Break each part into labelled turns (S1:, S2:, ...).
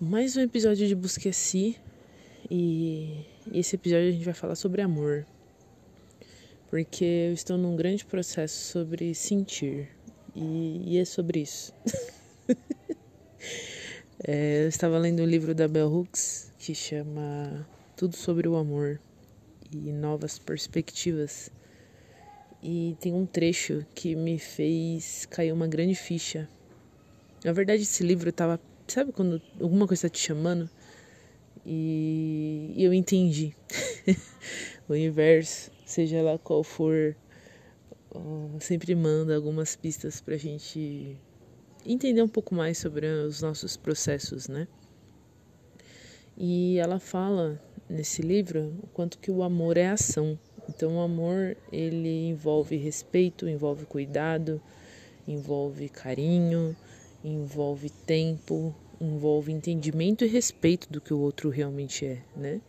S1: mais um episódio de Busque Si e esse episódio a gente vai falar sobre amor. Porque eu estou num grande processo sobre sentir e, e é sobre isso. é, eu estava lendo um livro da Bell Hooks que chama Tudo sobre o Amor e Novas Perspectivas. E tem um trecho que me fez cair uma grande ficha. Na verdade, esse livro estava Sabe quando alguma coisa está te chamando? E, eu entendi. o universo, seja lá qual for, sempre manda algumas pistas para a gente entender um pouco mais sobre os nossos processos, né? E ela fala nesse livro o quanto que o amor é ação. Então o amor ele envolve respeito, envolve cuidado, envolve carinho, envolve tempo, envolve entendimento e respeito do que o outro realmente é, né?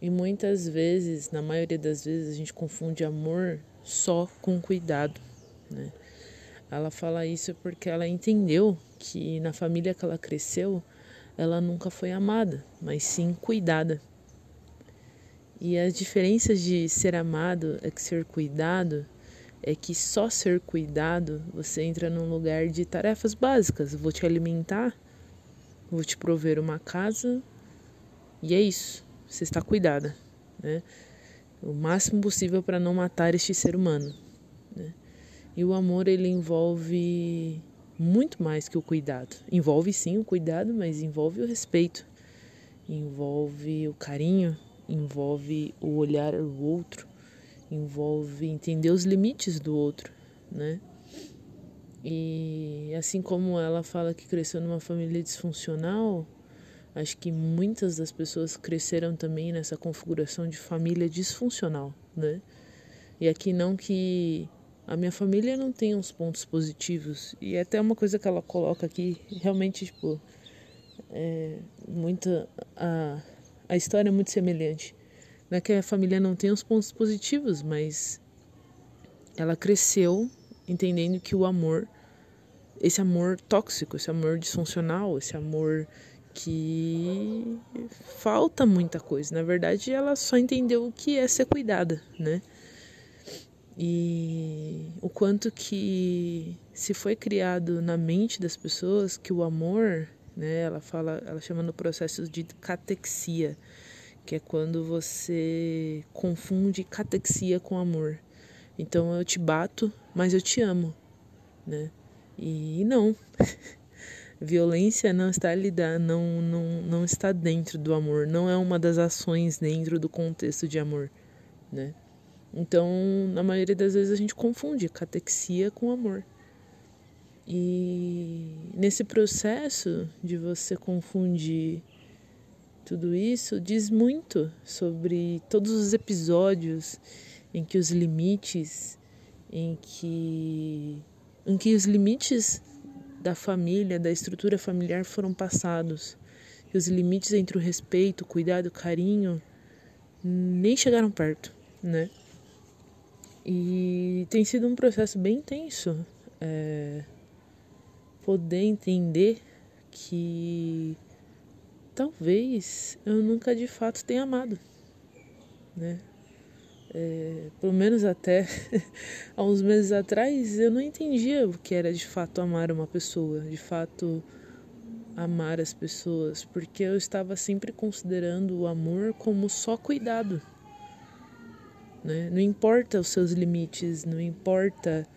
S1: E muitas vezes, na maioria das vezes, a gente confunde amor só com cuidado, né? Ela fala isso porque ela entendeu que na família que ela cresceu, ela nunca foi amada, mas sim cuidada. E as diferenças de ser amado é que ser cuidado é que só ser cuidado você entra num lugar de tarefas básicas. Vou te alimentar, vou te prover uma casa e é isso. Você está cuidada, né? O máximo possível para não matar este ser humano. Né? E o amor ele envolve muito mais que o cuidado. Envolve sim o cuidado, mas envolve o respeito, envolve o carinho, envolve o olhar ao outro, envolve entender os limites do outro, né? E assim como ela fala que cresceu numa família disfuncional, acho que muitas das pessoas cresceram também nessa configuração de família disfuncional, né? E aqui não que a minha família não tem uns pontos positivos e é até uma coisa que ela coloca aqui realmente tipo é muita a a história é muito semelhante não é que a família não tem os pontos positivos, mas ela cresceu entendendo que o amor, esse amor tóxico, esse amor disfuncional, esse amor que falta muita coisa. Na verdade, ela só entendeu o que é ser cuidada, né? E o quanto que se foi criado na mente das pessoas que o amor, né, ela fala, ela chama no processo de catexia, que é quando você confunde catexia com amor. Então eu te bato, mas eu te amo, né? E não. Violência não está lidar, não, não, não está dentro do amor, não é uma das ações dentro do contexto de amor, né? Então, na maioria das vezes a gente confunde catexia com amor. E nesse processo de você confundir tudo isso diz muito sobre todos os episódios em que os limites, em que, em que os limites da família, da estrutura familiar foram passados. E os limites entre o respeito, o cuidado, o carinho nem chegaram perto, né? E tem sido um processo bem intenso é, poder entender que talvez eu nunca de fato tenha amado, né? É, pelo menos até há uns meses atrás eu não entendia o que era de fato amar uma pessoa, de fato amar as pessoas, porque eu estava sempre considerando o amor como só cuidado. Né? Não importa os seus limites, não importa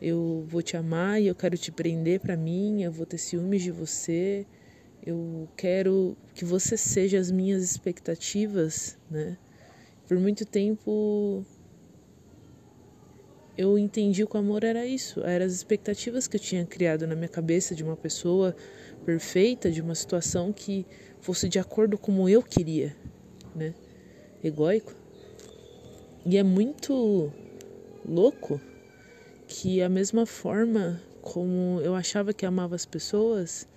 S1: eu vou te amar e eu quero te prender para mim, eu vou ter ciúmes de você, eu quero que você seja as minhas expectativas, né? Por muito tempo eu entendi que o amor era isso, eram as expectativas que eu tinha criado na minha cabeça de uma pessoa perfeita, de uma situação que fosse de acordo como eu queria, né? Egoico. E é muito louco que a mesma forma como eu achava que amava as pessoas,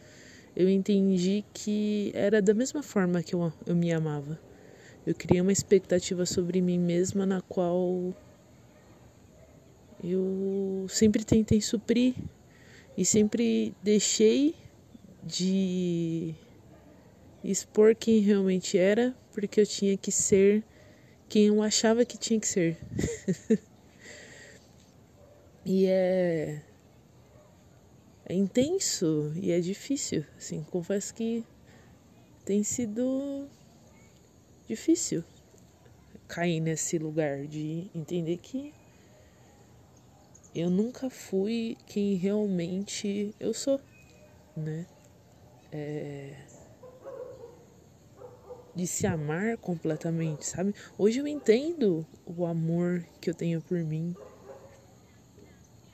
S1: eu entendi que era da mesma forma que eu, eu me amava. Eu criei uma expectativa sobre mim mesma na qual eu sempre tentei suprir e sempre deixei de expor quem realmente era, porque eu tinha que ser quem eu achava que tinha que ser. e é é intenso e é difícil, assim, confesso que tem sido difícil cair nesse lugar de entender que eu nunca fui quem realmente eu sou, né? É... De se amar completamente, sabe? Hoje eu entendo o amor que eu tenho por mim.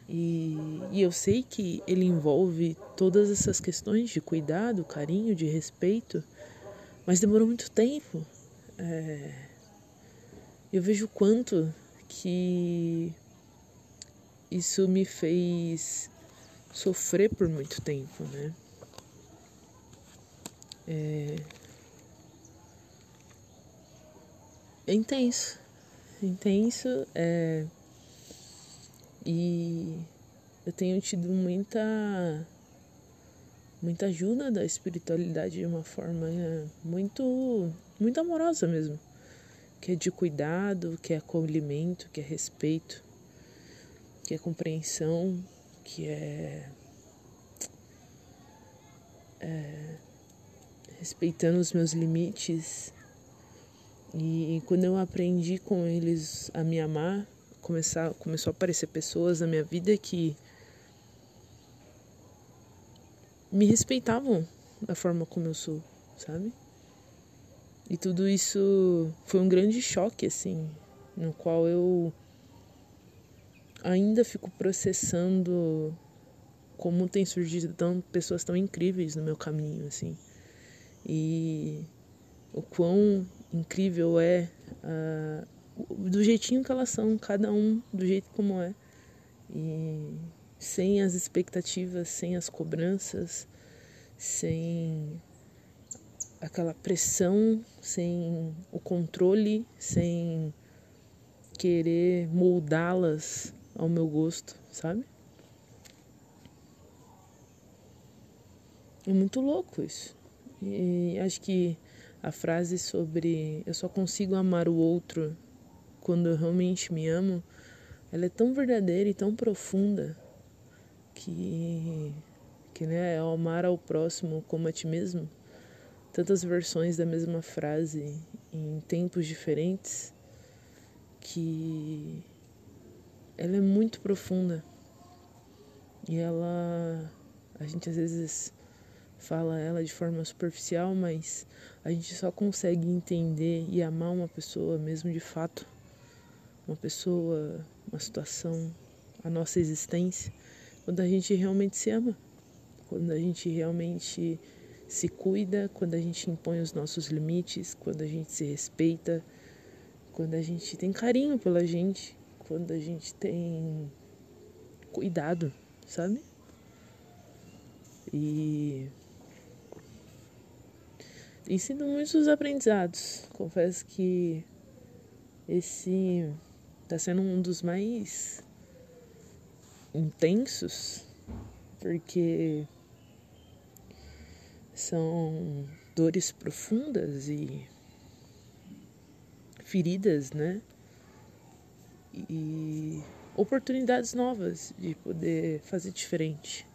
S1: E, e eu sei que ele envolve todas essas questões de cuidado, carinho, de respeito, mas demorou muito tempo. É... Eu vejo quanto que isso me fez sofrer por muito tempo, né? É, é intenso, intenso, é... e eu tenho tido muita muita ajuda da espiritualidade de uma forma é, muito muito amorosa mesmo, que é de cuidado, que é acolhimento, que é respeito que é compreensão, que é, é respeitando os meus limites. E quando eu aprendi com eles a me amar, começar, começou a aparecer pessoas na minha vida que me respeitavam da forma como eu sou, sabe? E tudo isso foi um grande choque, assim, no qual eu ainda fico processando como tem surgido tão, pessoas tão incríveis no meu caminho, assim. E o quão incrível é uh, do jeitinho que elas são, cada um do jeito como é. E sem as expectativas, sem as cobranças, sem aquela pressão, sem o controle, sem querer moldá-las ao meu gosto, sabe? É muito louco isso. E acho que a frase sobre eu só consigo amar o outro quando eu realmente me amo, ela é tão verdadeira e tão profunda que que né, é amar ao próximo como a ti mesmo. Tantas versões da mesma frase em tempos diferentes que ela é muito profunda. E ela a gente às vezes fala ela de forma superficial, mas a gente só consegue entender e amar uma pessoa mesmo de fato, uma pessoa, uma situação, a nossa existência, quando a gente realmente se ama, quando a gente realmente se cuida, quando a gente impõe os nossos limites, quando a gente se respeita, quando a gente tem carinho pela gente, quando a gente tem cuidado, sabe? E tem sido muitos aprendizados. Confesso que esse está sendo um dos mais intensos, porque são dores profundas e feridas, né? e oportunidades novas de poder fazer diferente.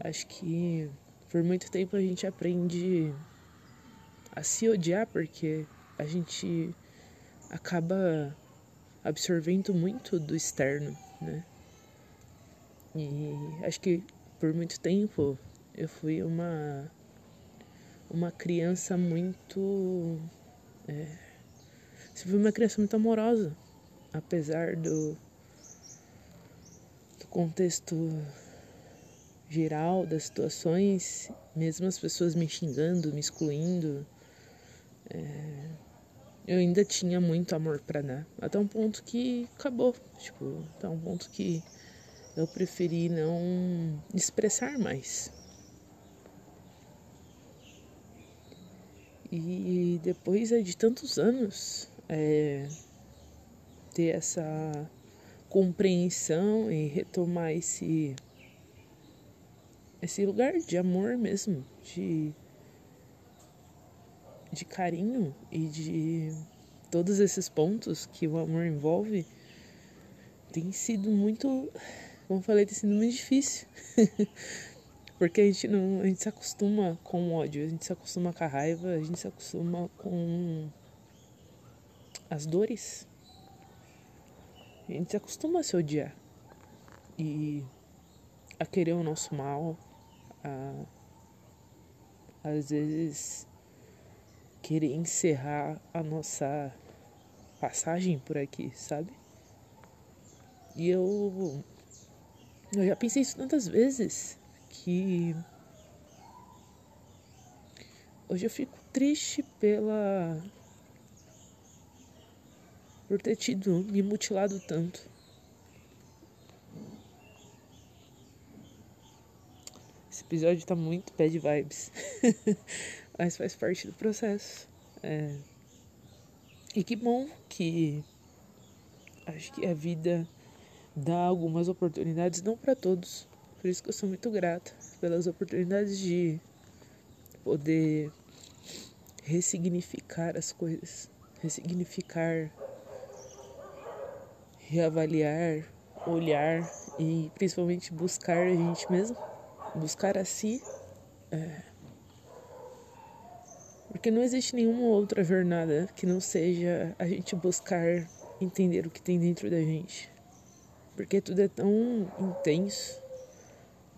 S1: Acho que por muito tempo a gente aprende a se odiar porque a gente acaba absorvendo muito do externo, né? E acho que por muito tempo eu fui uma uma criança muito é, foi uma criança muito amorosa, apesar do, do contexto geral das situações, mesmo as pessoas me xingando, me excluindo, é, eu ainda tinha muito amor para dar, até um ponto que acabou, tipo, até um ponto que eu preferi não expressar mais. E depois de tantos anos, é, ter essa compreensão e retomar esse esse lugar de amor mesmo, de de carinho e de todos esses pontos que o amor envolve tem sido muito, como falei, tem sido muito difícil. Porque a gente não, a gente se acostuma com o ódio, a gente se acostuma com a raiva, a gente se acostuma com as dores. A gente se acostuma a se odiar. E a querer o nosso mal, a às vezes querer encerrar a nossa passagem por aqui, sabe? E eu eu já pensei isso tantas vezes que hoje eu fico triste pela por ter tido me mutilado tanto. Esse episódio tá muito bad vibes. Mas faz parte do processo. É... E que bom que acho que a vida dá algumas oportunidades, não para todos. Por isso que eu sou muito grata pelas oportunidades de poder ressignificar as coisas, ressignificar, reavaliar, olhar e principalmente buscar a gente mesmo buscar a si. É, porque não existe nenhuma outra jornada que não seja a gente buscar entender o que tem dentro da gente. Porque tudo é tão intenso,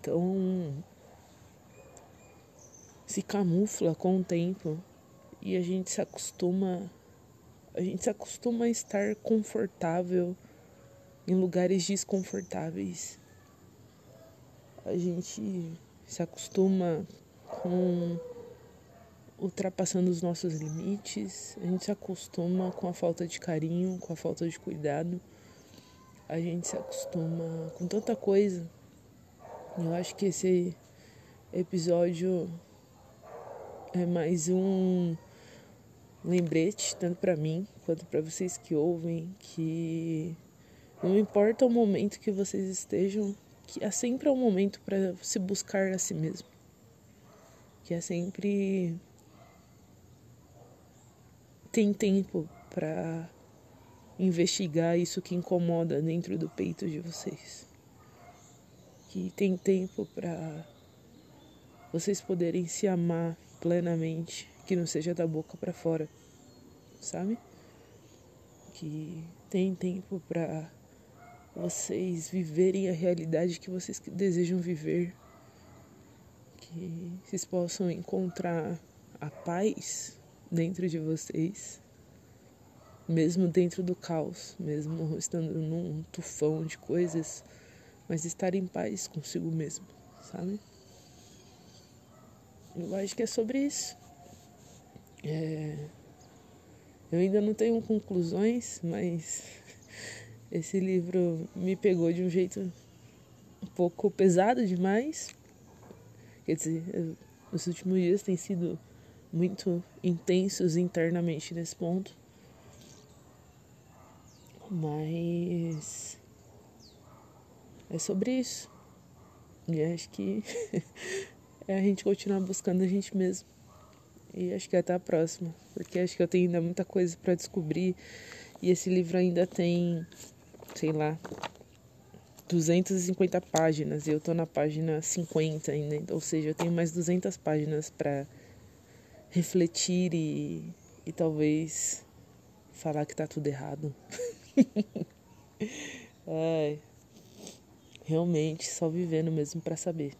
S1: tão. se camufla com o tempo e a gente se acostuma. A gente se acostuma a estar confortável em lugares desconfortáveis a gente se acostuma com ultrapassando os nossos limites, a gente se acostuma com a falta de carinho, com a falta de cuidado, a gente se acostuma com tanta coisa. Eu acho que esse episódio é mais um lembrete, tanto para mim quanto para vocês que ouvem, que não importa o momento que vocês estejam que é sempre um momento para se buscar a si mesmo. Que é sempre tem tempo para investigar isso que incomoda dentro do peito de vocês. Que tem tempo para vocês poderem se amar plenamente, que não seja da boca para fora, sabe? Que tem tempo para vocês viverem a realidade que vocês desejam viver, que vocês possam encontrar a paz dentro de vocês, mesmo dentro do caos, mesmo estando num tufão de coisas, mas estar em paz consigo mesmo, sabe? Eu acho que é sobre isso. É... Eu ainda não tenho conclusões, mas esse livro me pegou de um jeito um pouco pesado demais. Quer dizer, os últimos dias têm sido muito intensos internamente nesse ponto. Mas é sobre isso. E acho que é a gente continuar buscando a gente mesmo. E acho que até a próxima, porque acho que eu tenho ainda muita coisa para descobrir e esse livro ainda tem sei lá, 250 páginas e eu tô na página 50 ainda, ou seja, eu tenho mais 200 páginas para refletir e, e talvez falar que tá tudo errado. Realmente só vivendo mesmo para saber.